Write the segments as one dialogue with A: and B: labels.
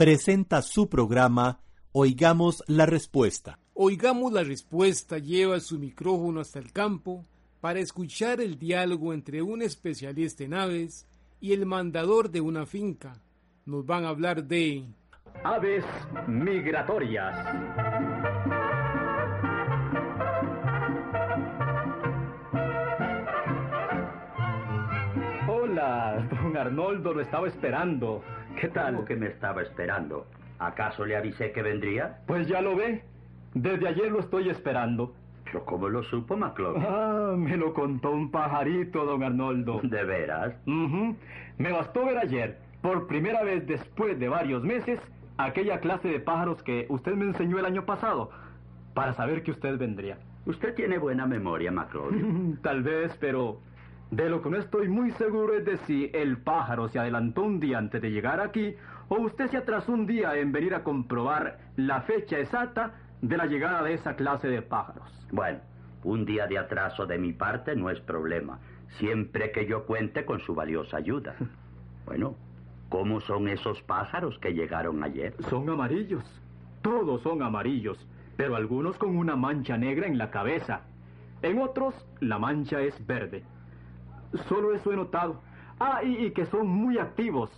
A: presenta su programa Oigamos la Respuesta.
B: Oigamos la Respuesta lleva su micrófono hasta el campo para escuchar el diálogo entre un especialista en aves y el mandador de una finca. Nos van a hablar de...
C: Aves migratorias. Hola, don Arnoldo, lo estaba esperando. ¿Qué tal?
D: ¿Cómo que me estaba esperando? ¿Acaso le avisé que vendría?
C: Pues ya lo ve. Desde ayer lo estoy esperando.
D: ¿Pero cómo lo supo, McLaughlin?
C: Ah, me lo contó un pajarito, don Arnoldo.
D: ¿De veras?
C: Me bastó ver ayer, por primera vez después de varios meses, aquella clase de pájaros que usted me enseñó el año pasado, para saber que usted vendría.
D: Usted tiene buena memoria, McLaughlin.
C: Tal vez, pero de lo que no estoy muy seguro es de si el pájaro se adelantó un día antes de llegar aquí o usted se atrasó un día en venir a comprobar la fecha exacta de la llegada de esa clase de pájaros.
D: Bueno, un día de atraso de mi parte no es problema, siempre que yo cuente con su valiosa ayuda. Bueno, ¿cómo son esos pájaros que llegaron ayer?
C: Son amarillos. Todos son amarillos, pero algunos con una mancha negra en la cabeza. En otros, la mancha es verde. Solo eso he notado. Ah, y, y que son muy activos.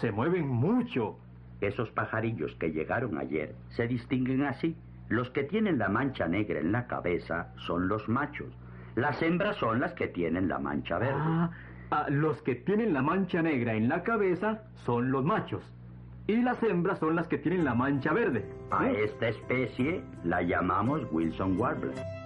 C: Se mueven mucho.
D: Esos pajarillos que llegaron ayer se distinguen así. Los que tienen la mancha negra en la cabeza son los machos. Las hembras son las que tienen la mancha verde.
C: Ah, ah, los que tienen la mancha negra en la cabeza son los machos. Y las hembras son las que tienen la mancha verde.
D: A esta especie la llamamos Wilson Warbler.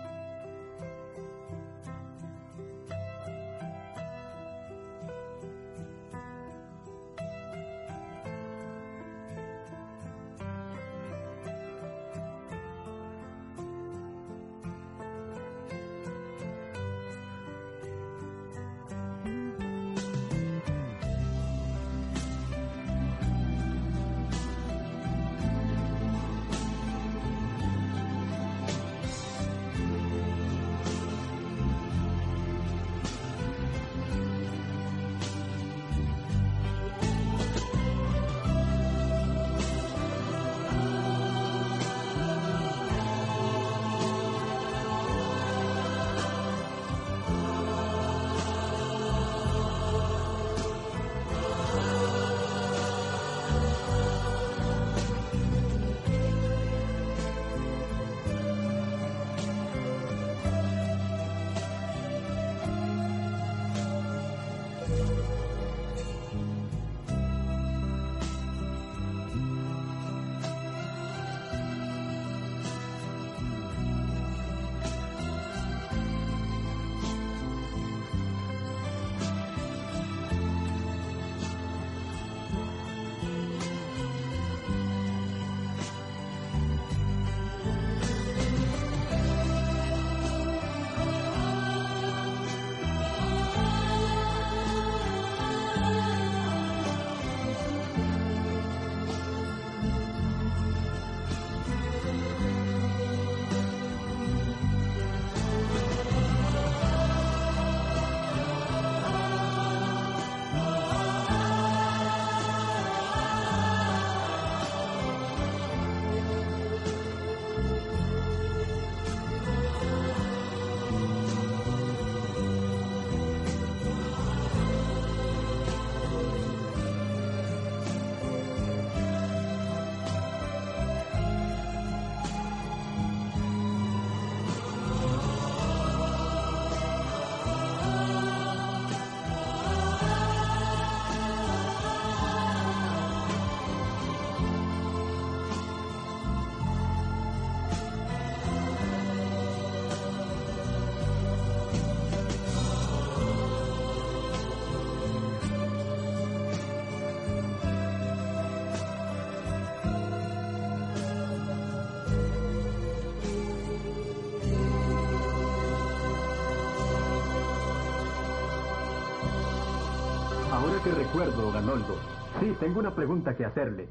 C: Don Arnoldo. Sí, tengo una pregunta que hacerle.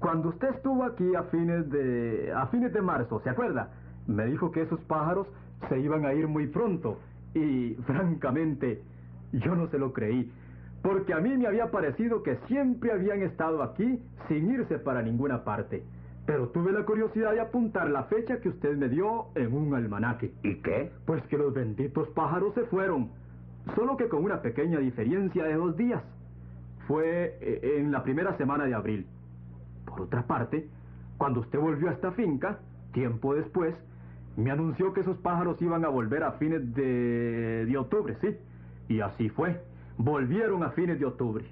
C: Cuando usted estuvo aquí a fines de a fines de marzo, ¿se acuerda? Me dijo que esos pájaros se iban a ir muy pronto y francamente yo no se lo creí, porque a mí me había parecido que siempre habían estado aquí sin irse para ninguna parte. Pero tuve la curiosidad de apuntar la fecha que usted me dio en un almanaque.
D: ¿Y qué?
C: Pues que los benditos pájaros se fueron, solo que con una pequeña diferencia de dos días. Fue eh, en la primera semana de abril. Por otra parte, cuando usted volvió a esta finca, tiempo después, me anunció que esos pájaros iban a volver a fines de, de octubre, sí. Y así fue. Volvieron a fines de octubre.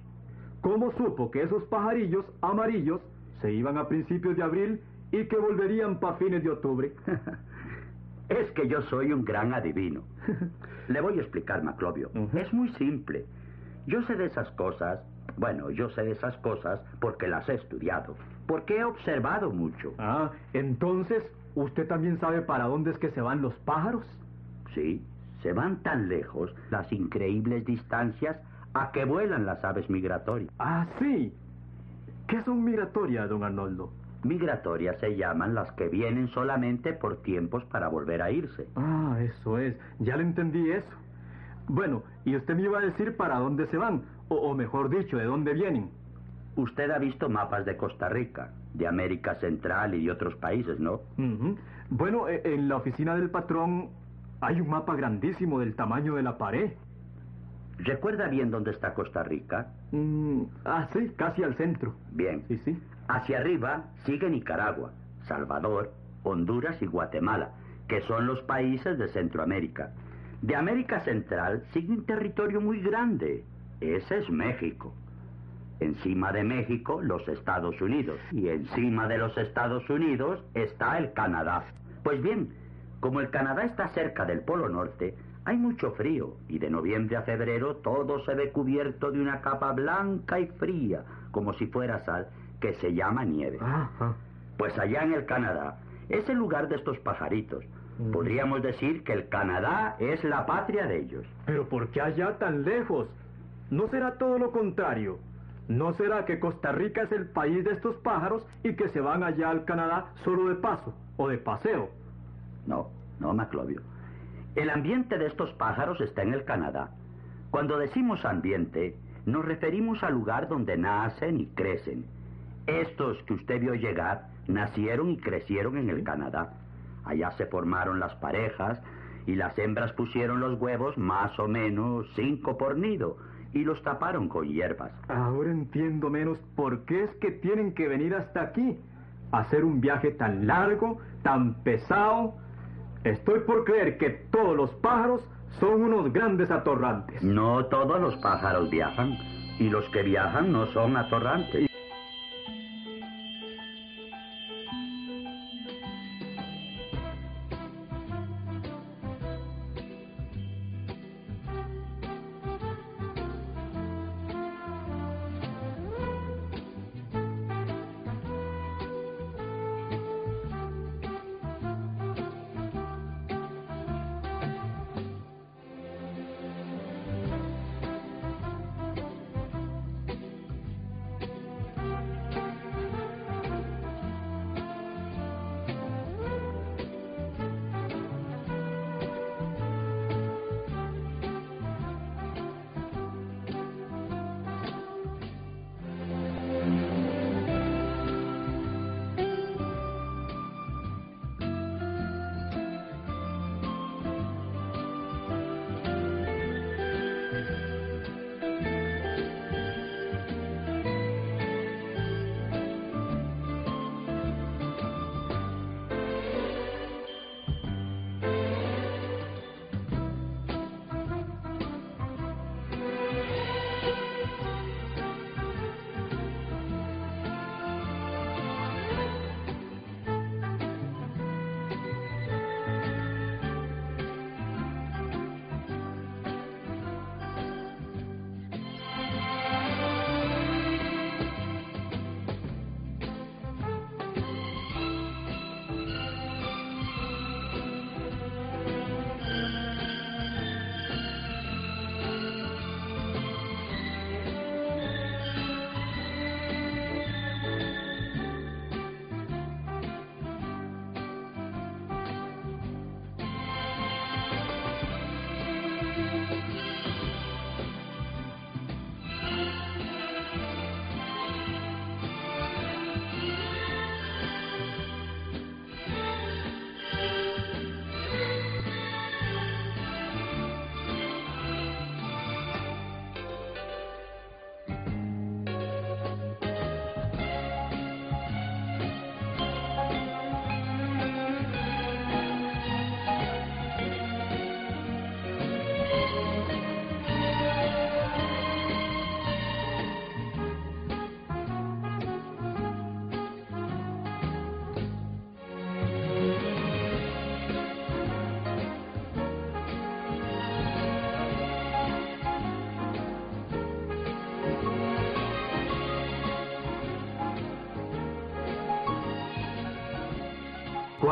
C: ¿Cómo supo que esos pajarillos amarillos se iban a principios de abril y que volverían para fines de octubre?
D: Es que yo soy un gran adivino. Le voy a explicar, Maclovio. Es muy simple. Yo sé de esas cosas, bueno, yo sé esas cosas porque las he estudiado, porque he observado mucho.
C: ah, entonces, ¿usted también sabe para dónde es que se van los pájaros?
D: Sí, se van tan lejos las increíbles distancias a que vuelan las aves migratorias.
C: Ah, sí. ¿Qué son migratorias, don Arnoldo?
D: Migratorias se llaman las que vienen solamente por tiempos para volver a irse.
C: Ah, eso es. Ya le entendí eso. Bueno, y usted me iba a decir para dónde se van, o, o mejor dicho, de dónde vienen.
D: Usted ha visto mapas de Costa Rica, de América Central y de otros países, ¿no?
C: Bueno, e- en la oficina del patrón hay un mapa grandísimo del tamaño de la pared.
D: ¿Recuerda bien dónde está Costa Rica?
C: Mm, ah, sí, casi al centro.
D: Bien.
C: Sí, sí.
D: Hacia arriba sigue Nicaragua, Salvador, Honduras y Guatemala, que son los países de Centroamérica. De América Central sigue un territorio muy grande. Ese es México. Encima de México, los Estados Unidos. Y encima de los Estados Unidos está el Canadá. Pues bien, como el Canadá está cerca del Polo Norte, hay mucho frío y de noviembre a febrero todo se ve cubierto de una capa blanca y fría, como si fuera sal, que se llama nieve.
C: Ajá.
D: Pues allá en el Canadá es el lugar de estos pajaritos. Podríamos decir que el Canadá es la patria de ellos.
C: Pero ¿por qué allá tan lejos? ¿No será todo lo contrario? ¿No será que Costa Rica es el país de estos pájaros y que se van allá al Canadá solo de paso o de paseo?
D: No, no, Maclovio. El ambiente de estos pájaros está en el Canadá. Cuando decimos ambiente, nos referimos al lugar donde nacen y crecen. Estos que usted vio llegar nacieron y crecieron en el Canadá. Allá se formaron las parejas y las hembras pusieron los huevos más o menos cinco por nido y los taparon con hierbas.
C: Ahora entiendo menos por qué es que tienen que venir hasta aquí. Hacer un viaje tan largo, tan pesado. Estoy por creer que todos los pájaros son unos grandes atorrantes.
D: No todos los pájaros viajan y los que viajan no son atorrantes.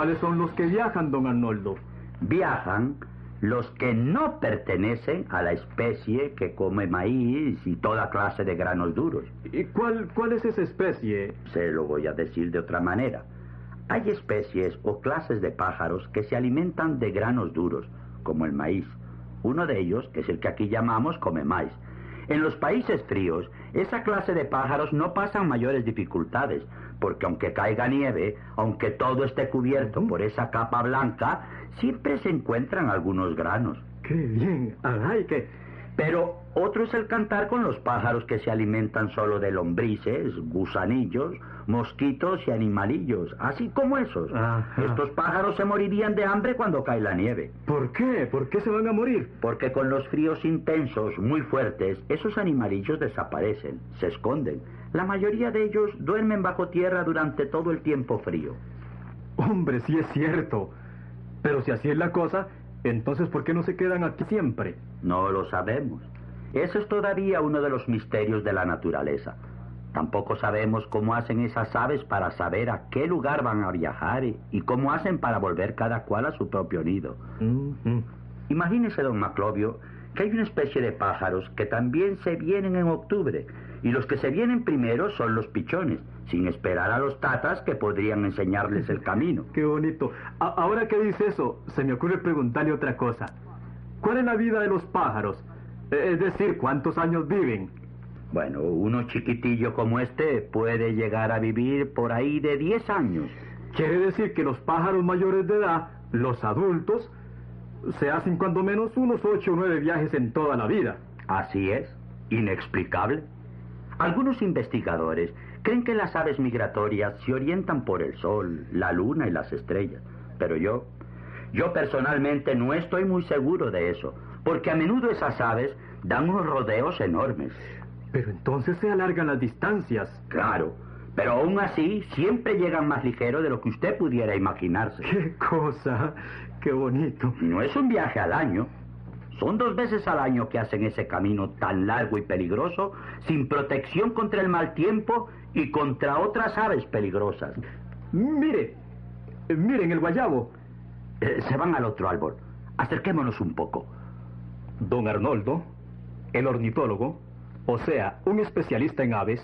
C: Cuáles son los que viajan, don Arnoldo?
D: Viajan los que no pertenecen a la especie que come maíz y toda clase de granos duros.
C: ¿Y cuál, cuál es esa especie?
D: Se lo voy a decir de otra manera. Hay especies o clases de pájaros que se alimentan de granos duros, como el maíz. Uno de ellos es el que aquí llamamos come maíz. En los países fríos, esa clase de pájaros no pasan mayores dificultades, porque aunque caiga nieve, aunque todo esté cubierto por esa capa blanca, siempre se encuentran algunos granos.
C: ¡Qué bien! ¡Ay, qué!
D: Pero otro es el cantar con los pájaros que se alimentan solo de lombrices, gusanillos, mosquitos y animalillos, así como esos.
C: Ajá.
D: Estos pájaros se morirían de hambre cuando cae la nieve.
C: ¿Por qué? ¿Por qué se van a morir?
D: Porque con los fríos intensos, muy fuertes, esos animalillos desaparecen, se esconden. La mayoría de ellos duermen bajo tierra durante todo el tiempo frío.
C: Hombre, sí es cierto. Pero si así es la cosa, entonces ¿por qué no se quedan aquí siempre?
D: No lo sabemos. Eso es todavía uno de los misterios de la naturaleza. Tampoco sabemos cómo hacen esas aves para saber a qué lugar van a viajar y, cómo hacen para volver cada cual a su propio nido. Imagínese, don Maclovio, que hay una especie de pájaros que también se vienen en octubre, y los que se vienen primero son los pichones, sin esperar a los tatas que podrían enseñarles el camino.
C: Qué bonito. A- ahora que dice eso, se me ocurre preguntarle otra cosa. ¿Cuál es la vida de los pájaros? Eh, Es decir, ¿cuántos años viven?
D: Bueno, uno chiquitillo como este puede llegar a vivir por ahí de 10 años.
C: Quiere decir que los pájaros mayores de edad, los adultos, se hacen cuando menos unos ocho o nueve viajes en toda la vida.
D: Así es, inexplicable. Algunos investigadores creen que las aves migratorias se orientan por el sol, la luna y las estrellas. Pero yo, yo personalmente no estoy muy seguro de eso, porque a menudo esas aves dan unos rodeos enormes.
C: Pero entonces se alargan las distancias.
D: Claro, pero aún así siempre llegan más ligero de lo que usted pudiera imaginarse.
C: ¡Qué cosa! ¡Qué bonito!
D: No es un viaje al año. Son dos veces al año que hacen ese camino tan largo y peligroso, sin protección contra el mal tiempo y contra otras aves peligrosas.
C: Mire, miren el guayabo.
D: Eh, se van al otro árbol. Acerquémonos un poco.
C: Don Arnoldo, el ornitólogo, o sea, un especialista en aves,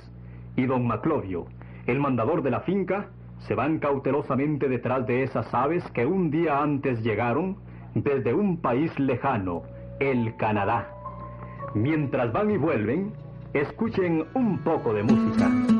C: y don Maclovio, el mandador de la finca, se van cautelosamente detrás de esas aves que un día antes llegaron desde un país lejano, el Canadá. Mientras van y vuelven, escuchen un poco de música.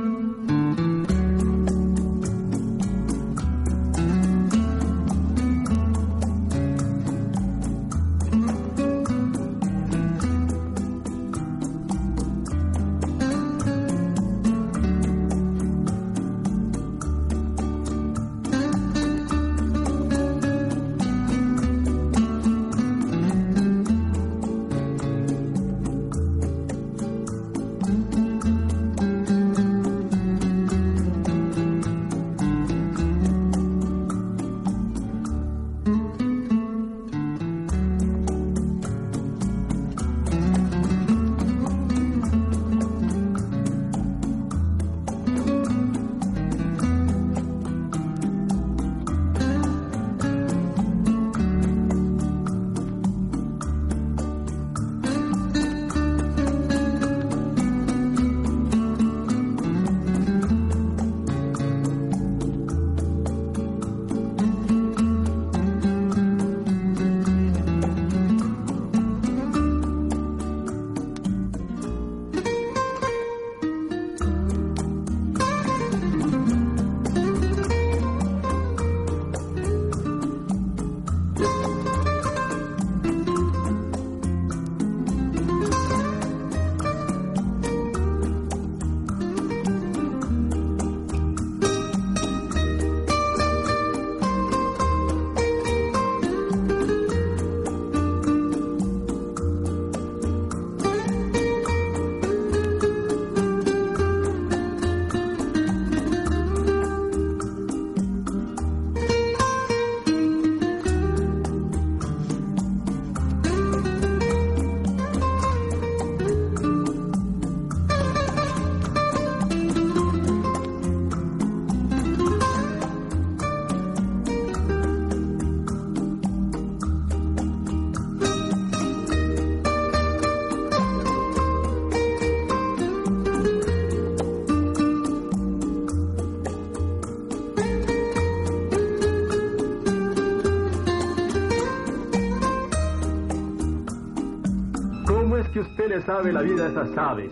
C: Sabe la vida a esas aves.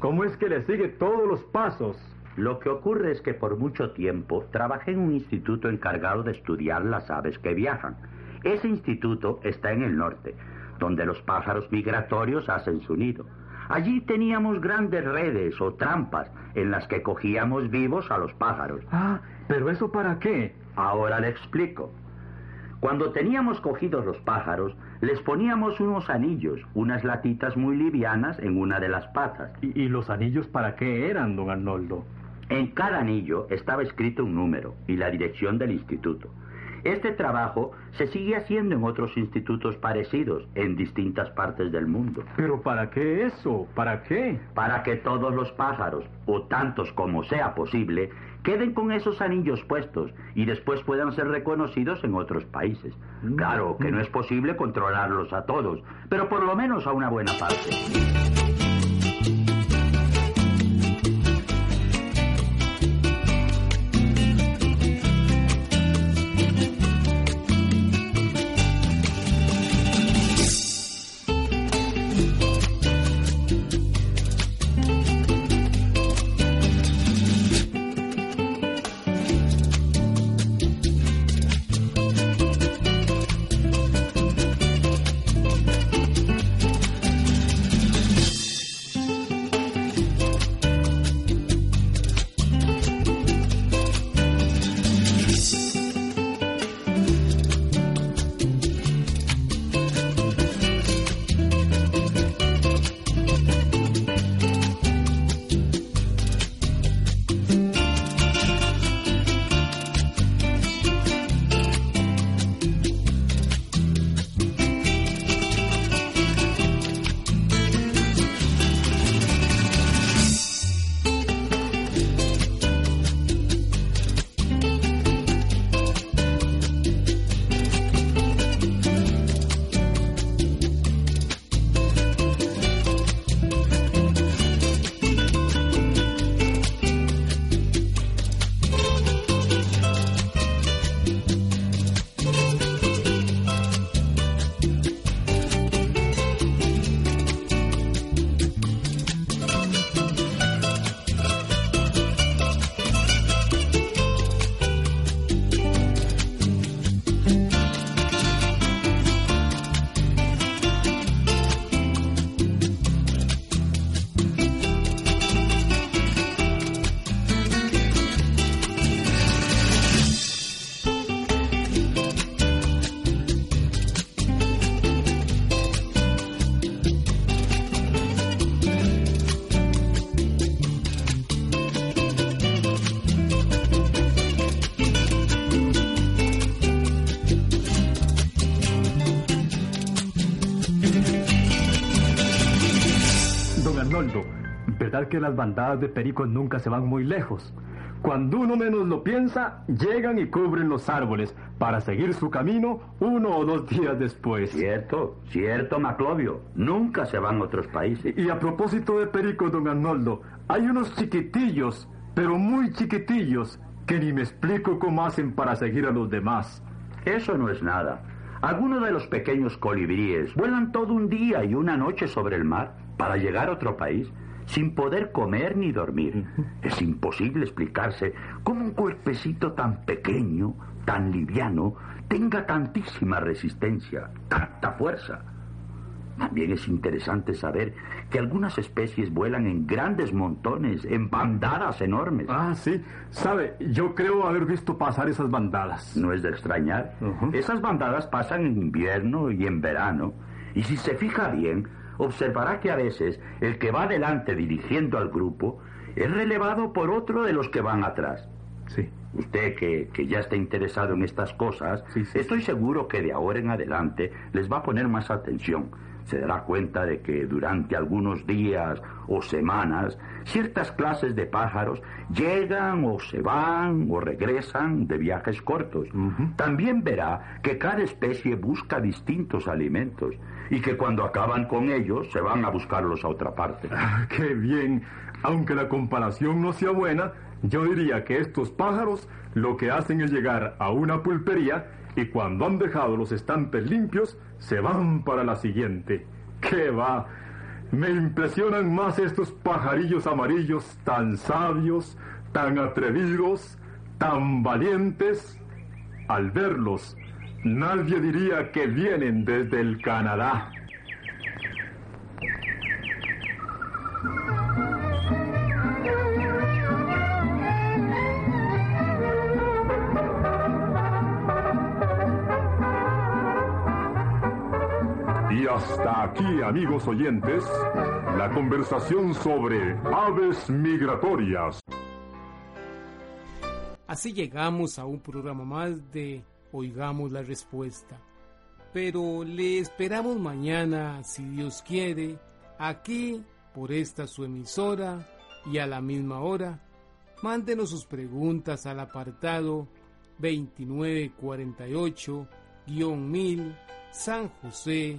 C: ¿Cómo es que le sigue todos los pasos?
D: Lo que ocurre es que por mucho tiempo trabajé en un instituto encargado de estudiar las aves que viajan. Ese instituto está en el norte, donde los pájaros migratorios hacen su nido. Allí teníamos grandes redes o trampas en las que cogíamos vivos a los pájaros.
C: Ah, pero eso para qué?
D: Ahora le explico. Cuando teníamos cogidos los pájaros, les poníamos unos anillos, unas latitas muy livianas en una de las patas.
C: ¿Y, y los anillos para qué eran, don Arnoldo?
D: En cada anillo estaba escrito un número y la dirección del instituto. Este trabajo se sigue haciendo en otros institutos parecidos en distintas partes del mundo.
C: ¿Pero para qué eso? ¿Para qué?
D: Para que todos los pájaros, o tantos como sea posible, queden con esos anillos puestos y después puedan ser reconocidos en otros países. Claro que no es posible controlarlos a todos, pero por lo menos a una buena parte.
C: Que las bandadas de pericos nunca se van muy lejos? Cuando uno menos lo piensa, llegan y cubren los árboles para seguir su camino uno o dos días después.
D: Cierto, cierto, Maclovio. Nunca se van a otros países.
C: Y a propósito de pericos, don Arnoldo, hay unos chiquitillos, pero muy chiquitillos, que ni me explico cómo hacen para seguir a los demás.
D: Eso no es nada. Algunos de los pequeños colibríes vuelan todo un día y una noche sobre el mar para llegar a otro país sin poder comer ni dormir. Es imposible explicarse cómo un cuerpecito tan pequeño, tan liviano, tenga tantísima resistencia, tanta fuerza. También es interesante saber que algunas especies vuelan en grandes montones, en bandadas enormes.
C: Ah, sí. Sabe, yo creo haber visto pasar esas bandadas.
D: No es de extrañar.
C: Ujú.
D: Esas bandadas pasan en invierno y en verano. Y si se fija bien, observará que a veces el que va adelante dirigiendo al grupo es relevado por otro de los que van atrás.
C: Sí.
D: Usted que, que ya está interesado en estas cosas,
C: Sí, sí,
D: estoy seguro que de ahora en adelante les va a poner más atención. Se dará cuenta de que durante algunos días o semanas ciertas clases de pájaros llegan o se van o regresan de viajes cortos. También verá que cada especie busca distintos alimentos y que cuando acaban con ellos se van a buscarlos a otra parte.
C: Ah, ¡Qué bien! Aunque la comparación no sea buena, yo diría que estos pájaros lo que hacen es llegar a una pulpería y cuando han dejado los estantes limpios, se van para la siguiente. ¡Qué va!
E: Me impresionan más estos pajarillos amarillos tan sabios, tan atrevidos, tan valientes. Al verlos, nadie diría que vienen desde el Canadá. Hasta aquí, amigos oyentes, la conversación sobre aves migratorias.
B: Así llegamos a un programa más de Oigamos la Respuesta. Pero le esperamos mañana, si Dios quiere, aquí por esta su emisora y a la misma hora. Mándenos sus preguntas al apartado 2948-1000 San José,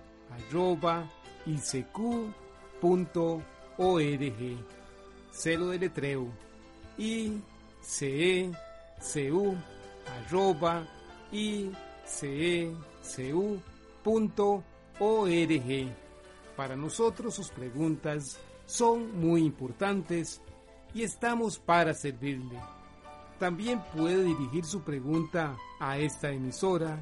B: icq Celo de letreo icecu arroba icecu.org. Para nosotros sus preguntas son muy importantes y estamos para servirle. También puede dirigir su pregunta a esta emisora